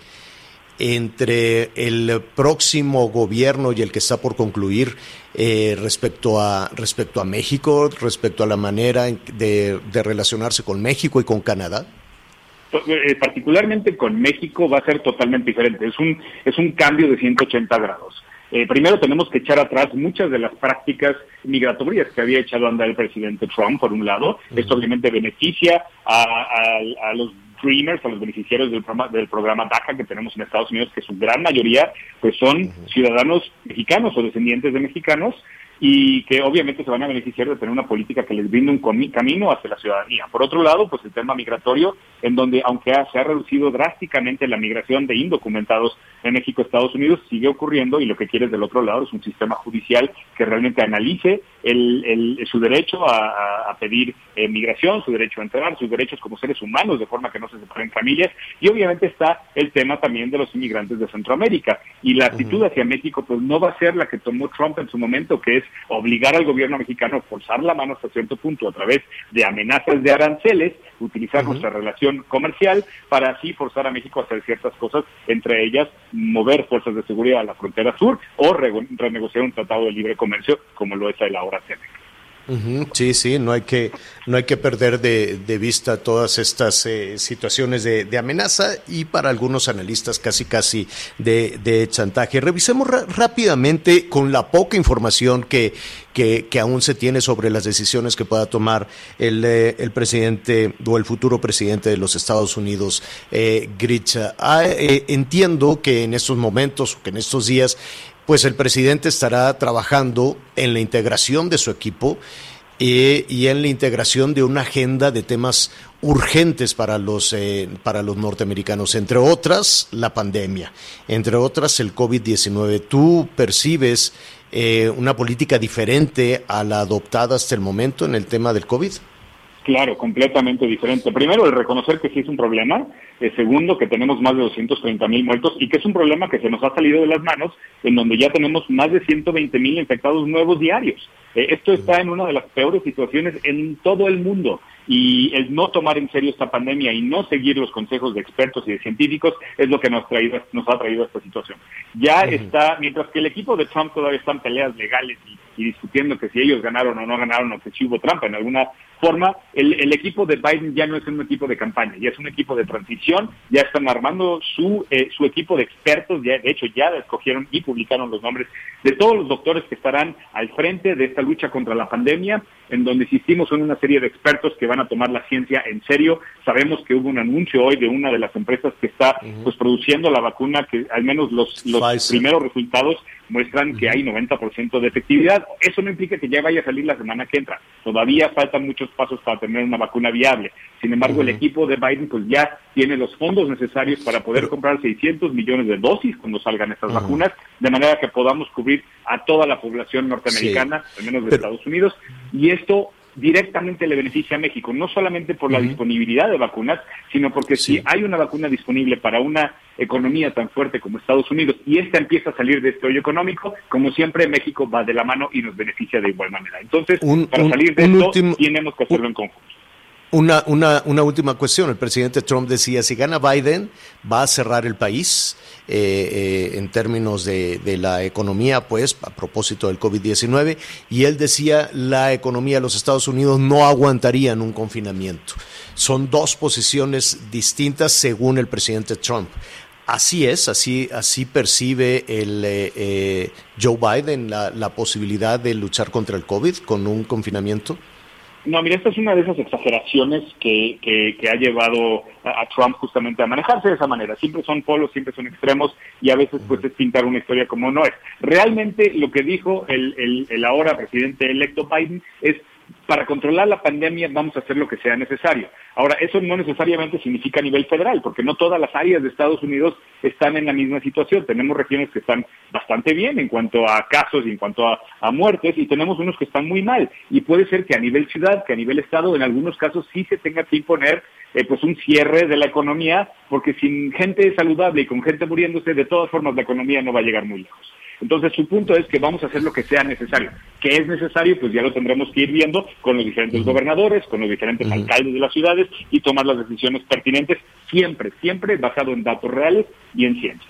entre el próximo gobierno y el que está por concluir eh, respecto a respecto a México, respecto a la manera de, relacionarse con México y con Canadá? Eh, particularmente con México va a ser totalmente diferente. Es un es un cambio de 180 grados. primero tenemos que echar atrás muchas de las prácticas migratorias que había echado a andar el presidente Trump, por un lado. Esto obviamente beneficia a los Dreamers, a los beneficiarios del programa, del programa DACA que tenemos en Estados Unidos, que su gran mayoría pues son ciudadanos mexicanos o descendientes de mexicanos y que obviamente se van a beneficiar de tener una política que les brinde un camino hacia la ciudadanía. Por otro lado, pues el tema migratorio, en donde aunque se ha reducido drásticamente la migración de indocumentados en México, Estados Unidos, sigue ocurriendo y lo que quiere del otro lado es un sistema judicial que realmente analice el, su derecho a, pedir eh, migración, su derecho a entrar, sus derechos como seres humanos, de forma que no se separen familias, y obviamente está el tema también de los inmigrantes de Centroamérica. Y la actitud hacia México, pues no va a ser la que tomó Trump en su momento, que es obligar al gobierno mexicano a forzar la mano hasta cierto punto a través de amenazas de aranceles, utilizar nuestra relación comercial para así forzar a México a hacer ciertas cosas, entre ellas mover fuerzas de seguridad a la frontera sur o renegociar un tratado de libre comercio como lo es el ahora Sí, sí, no hay que, no hay que perder de, de vista todas estas eh, situaciones de, de, amenaza y para algunos analistas casi casi de, de chantaje. Revisemos rápidamente con la poca información que, que, que, aún se tiene sobre las decisiones que pueda tomar el, eh, el presidente o el futuro presidente de los Estados Unidos, eh. Ah, eh, entiendo que en estos momentos, que en estos días, pues el presidente estará trabajando en la integración de su equipo eh, y en la integración de una agenda de temas urgentes para los, eh, para los norteamericanos, entre otras la pandemia, entre otras el COVID-19. ¿Tú percibes eh, una política diferente a la adoptada hasta el momento en el tema del COVID? Claro, completamente diferente. Primero, el reconocer que sí es un problema. Segundo, que tenemos más de 230 mil muertos y que es un problema que se nos ha salido de las manos, en donde ya tenemos más de 120 mil infectados nuevos diarios. Eh, esto está en una de las peores situaciones en todo el mundo y el no tomar en serio esta pandemia y no seguir los consejos de expertos y de científicos es lo que nos, traído, nos ha traído a esta situación. Ya está, mientras que el equipo de Trump todavía está en peleas legales y, discutiendo que si ellos ganaron o no ganaron o que si hubo trampa en alguna forma, el, equipo de Biden ya no es un equipo de campaña, ya es un equipo de transición, ya están armando su, eh, su equipo de expertos, ya, de hecho ya escogieron y publicaron los nombres de todos los doctores que estarán al frente de esta lucha contra la pandemia, en donde insistimos en una serie de expertos que van van a tomar la ciencia en serio. Sabemos que hubo un anuncio hoy de una de las empresas que está pues produciendo la vacuna, que al menos los, los primeros resultados muestran que hay 90% de efectividad. Eso no implica que ya vaya a salir la semana que entra. Todavía faltan muchos pasos para tener una vacuna viable. Sin embargo, el equipo de Biden pues ya tiene los fondos necesarios para poder comprar 600 millones de dosis cuando salgan estas vacunas, de manera que podamos cubrir a toda la población norteamericana, al menos de Estados Unidos. Y esto directamente le beneficia a México, no solamente por la disponibilidad de vacunas, sino porque si hay una vacuna disponible para una economía tan fuerte como Estados Unidos y esta empieza a salir de este hoyo económico, como siempre México va de la mano y nos beneficia de igual manera. Entonces, para salir de esto tenemos que hacerlo en conjunto. Una, una, una, última cuestión. El presidente Trump decía, si gana Biden, va a cerrar el país eh, eh, en términos de, de, la economía, pues, a propósito del COVID-19. Y él decía, la economía de los Estados Unidos no aguantaría un confinamiento. Son dos posiciones distintas según el presidente Trump. Así es, así, así percibe el eh, Joe Biden la, la posibilidad de luchar contra el COVID con un confinamiento. No, mira, esta es una de esas exageraciones que, que, ha llevado a, Trump justamente a manejarse de esa manera. Siempre son polos, siempre son extremos y a veces pues es pintar una historia como no es. Realmente lo que dijo el, el, el ahora presidente electo Biden es para controlar la pandemia vamos a hacer lo que sea necesario. Ahora, eso no necesariamente significa a nivel federal, porque no todas las áreas de Estados Unidos están en la misma situación. Tenemos regiones que están bastante bien en cuanto a casos y en cuanto a, muertes, y tenemos unos que están muy mal. Y puede ser que a nivel ciudad, que a nivel estado, en algunos casos sí se tenga que imponer eh, pues un cierre de la economía, porque sin gente saludable y con gente muriéndose, de todas formas la economía no va a llegar muy lejos. Entonces su punto es que vamos a hacer lo que sea necesario. ¿Qué es necesario? Pues ya lo tendremos que ir viendo con los diferentes gobernadores, con los diferentes alcaldes de las ciudades y tomar las decisiones pertinentes, siempre, siempre basado en datos reales y en ciencia.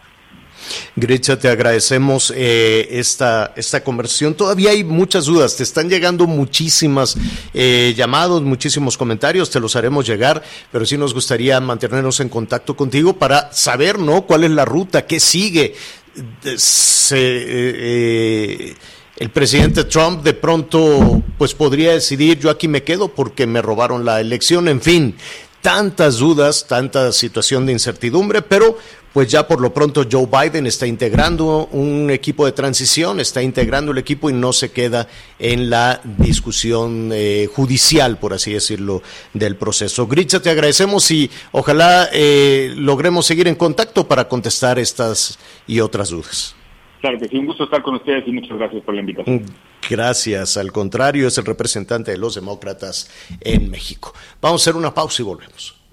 Grecha, te agradecemos eh, esta, esta conversación. Todavía hay muchas dudas, te están llegando muchísimas eh, llamados, muchísimos comentarios, te los haremos llegar, pero sí nos gustaría mantenernos en contacto contigo para saber, ¿no? ¿Cuál es la ruta? ¿Qué sigue? Eh, eh, el presidente Trump de pronto pues podría decidir yo aquí me quedo porque me robaron la elección, en fin, tantas dudas, tanta situación de incertidumbre, pero pues ya por lo pronto Joe Biden está integrando un equipo de transición, está integrando el equipo y no se queda en la discusión eh, judicial, por así decirlo, del proceso. Gritza, te agradecemos y ojalá eh, logremos seguir en contacto para contestar estas y otras dudas. Claro que sí, un gusto estar con ustedes y muchas gracias por la invitación. Gracias, al contrario, es el representante de los demócratas en México. Vamos a hacer una pausa y volvemos.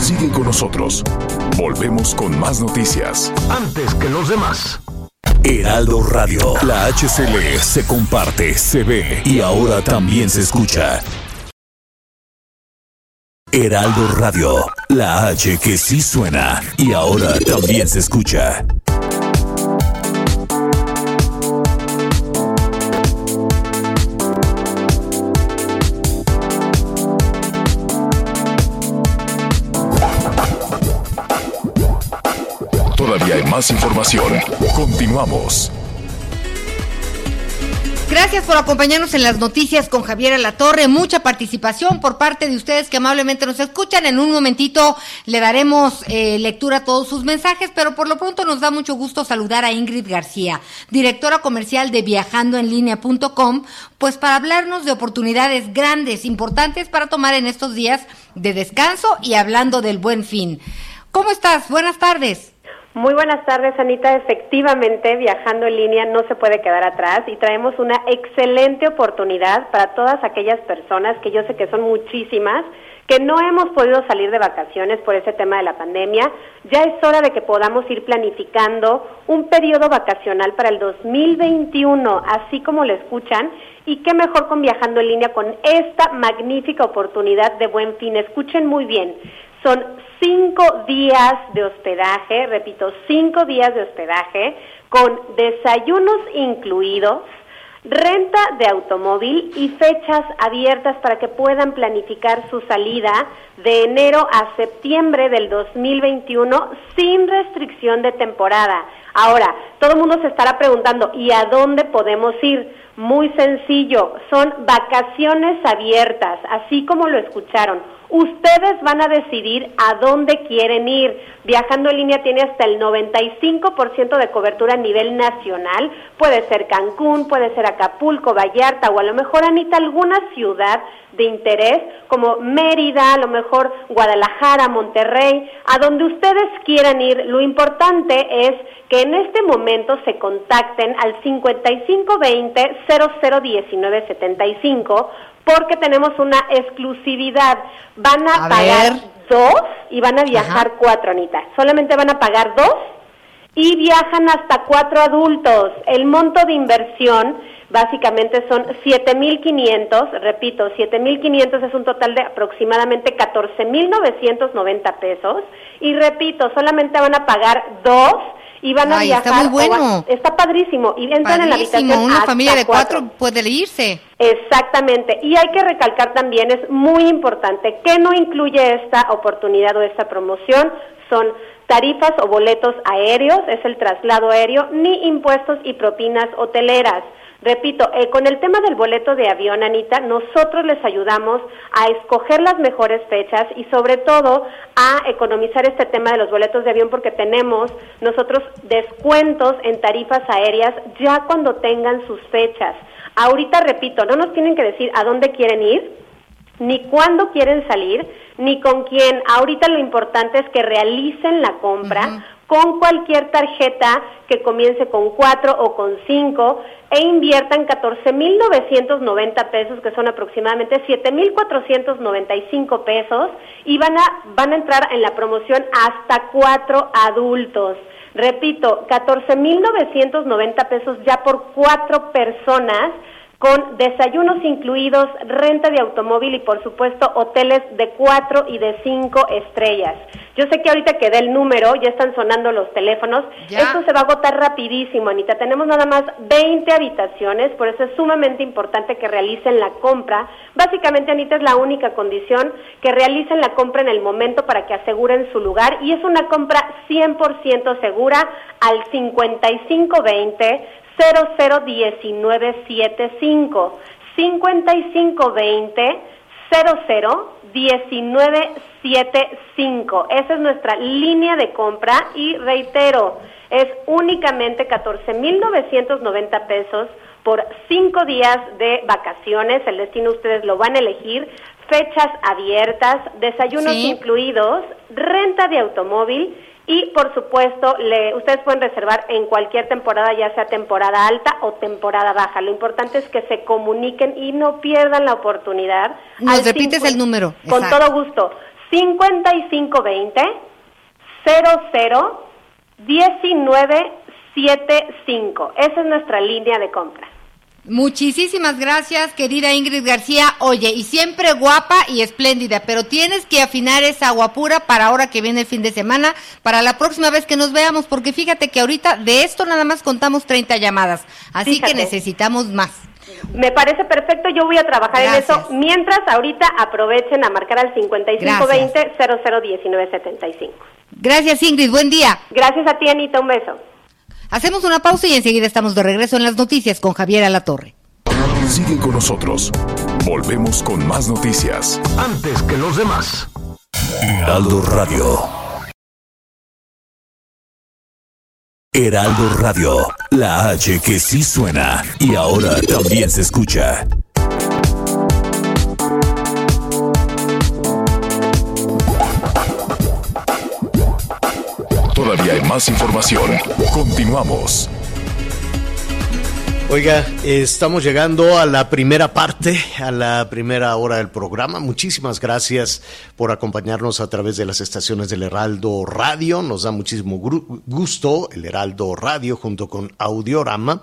Sigue con nosotros. Volvemos con más noticias. Antes que los demás. Heraldo Radio. La HCL se comparte, se ve y ahora también se escucha. Heraldo Radio. La H que sí suena y ahora también se escucha. Más información. Continuamos. Gracias por acompañarnos en las noticias con Javier Torre. Mucha participación por parte de ustedes que amablemente nos escuchan. En un momentito le daremos eh, lectura a todos sus mensajes, pero por lo pronto nos da mucho gusto saludar a Ingrid García, directora comercial de viajandoenlinea.com, pues para hablarnos de oportunidades grandes, importantes para tomar en estos días de descanso y hablando del buen fin. ¿Cómo estás? Buenas tardes. Muy buenas tardes, Anita. Efectivamente, viajando en línea no se puede quedar atrás y traemos una excelente oportunidad para todas aquellas personas, que yo sé que son muchísimas, que no hemos podido salir de vacaciones por ese tema de la pandemia. Ya es hora de que podamos ir planificando un periodo vacacional para el 2021, así como lo escuchan. Y qué mejor con viajando en línea con esta magnífica oportunidad de buen fin. Escuchen muy bien. Son cinco días de hospedaje, repito, cinco días de hospedaje con desayunos incluidos, renta de automóvil y fechas abiertas para que puedan planificar su salida de enero a septiembre del 2021 sin restricción de temporada. Ahora, todo el mundo se estará preguntando, ¿y a dónde podemos ir? Muy sencillo, son vacaciones abiertas, así como lo escucharon. Ustedes van a decidir a dónde quieren ir. Viajando en línea tiene hasta el 95% de cobertura a nivel nacional. Puede ser Cancún, puede ser Acapulco, Vallarta o a lo mejor, Anita, alguna ciudad de interés como Mérida, a lo mejor Guadalajara, Monterrey, a donde ustedes quieran ir. Lo importante es que en este momento se contacten al 5520 001975 porque tenemos una exclusividad. Van a, pagar dos y van a viajar cuatro, Anita. Solamente van a pagar dos y viajan hasta cuatro adultos. El monto de inversión básicamente son 7.500, repito, 7.500 es un total de aproximadamente 14.990 pesos. Y repito, solamente van a pagar dos y van a viajar. Está muy bueno. está padrísimo. Y entran en la habitación. Una familia de cuatro, puede irse. Exactamente. Y hay que recalcar también, es muy importante, que no incluye esta oportunidad o esta promoción. Son tarifas o boletos aéreos, es el traslado aéreo, ni impuestos y propinas hoteleras. Repito, eh, con el tema del boleto de avión, Anita, nosotros les ayudamos a escoger las mejores fechas y sobre todo a economizar este tema de los boletos de avión porque tenemos nosotros descuentos en tarifas aéreas ya cuando tengan sus fechas. Ahorita, repito, no nos tienen que decir a dónde quieren ir, ni cuándo quieren salir, ni con quién. Ahorita lo importante es que realicen la compra con cualquier tarjeta que comience con cuatro o con cinco e inviertan 14.990 pesos, que son aproximadamente 7.495 pesos, y van a, van a entrar en la promoción hasta cuatro adultos. Repito, 14.990 pesos ya por cuatro personas con desayunos incluidos, renta de automóvil y por supuesto hoteles de cuatro y de cinco estrellas. Yo sé que ahorita que dé el número, ya están sonando los teléfonos, esto se va a agotar rapidísimo, Anita. Tenemos nada más 20 habitaciones, por eso es sumamente importante que realicen la compra. Básicamente, Anita, es la única condición que realicen la compra en el momento para que aseguren su lugar y es una compra 100% segura al 5520 001975 5520 001975. Esa es nuestra línea de compra y reitero, es únicamente 14.990 pesos por cinco días de vacaciones. El destino ustedes lo van a elegir. Fechas abiertas, desayunos incluidos, renta de automóvil y por supuesto, le, ustedes pueden reservar en cualquier temporada, ya sea temporada alta o temporada baja. Lo importante es que se comuniquen y no pierdan la oportunidad. Nos repites el número. Con todo gusto. 5520 00 1975. Esa es nuestra línea de compra. Muchísimas gracias, querida Ingrid García. Oye, y siempre guapa y espléndida, pero tienes que afinar esa guapura para ahora que viene el fin de semana, para la próxima vez que nos veamos, porque fíjate que ahorita de esto nada más contamos 30 llamadas, así que necesitamos más. Me parece perfecto, yo voy a trabajar en eso. Mientras, ahorita aprovechen a marcar al 5520-001975. Gracias, Ingrid, buen día. Gracias a ti, Anita, un beso. Hacemos una pausa y enseguida estamos de regreso en las noticias con Javier Alatorre. Sigue con nosotros. Volvemos con más noticias. Antes que los demás. Heraldo Radio. Heraldo Radio. La H que sí suena y ahora también se escucha. Todavía hay más información. Continuamos. Oiga, estamos llegando a la primera parte, a la primera hora del programa. Muchísimas gracias por acompañarnos a través de las estaciones del Heraldo Radio. Nos da muchísimo gusto el Heraldo Radio junto con Audiorama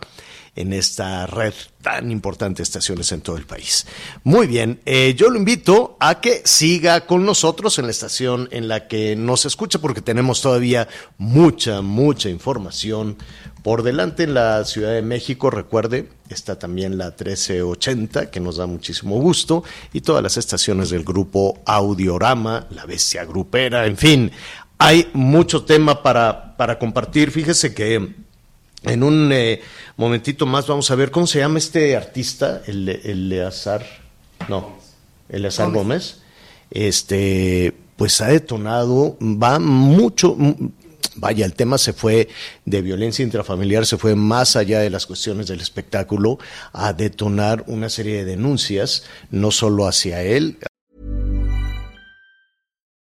en esta red tan importante de estaciones en todo el país. Muy bien, eh, yo lo invito a que siga con nosotros en la estación en la que nos escucha porque tenemos todavía mucha, mucha información por delante en la Ciudad de México. Recuerde, está también la 1380 que nos da muchísimo gusto y todas las estaciones del grupo Audiorama, la bestia grupera, en fin, hay mucho tema para para, compartir. Fíjese que en un eh, momentito más vamos a ver cómo se llama este artista, el, el Azar, no, el Azar Gómez. Este, pues ha detonado, va mucho, vaya, el tema se fue de violencia intrafamiliar, se fue más allá de las cuestiones del espectáculo a detonar una serie de denuncias, no solo hacia él.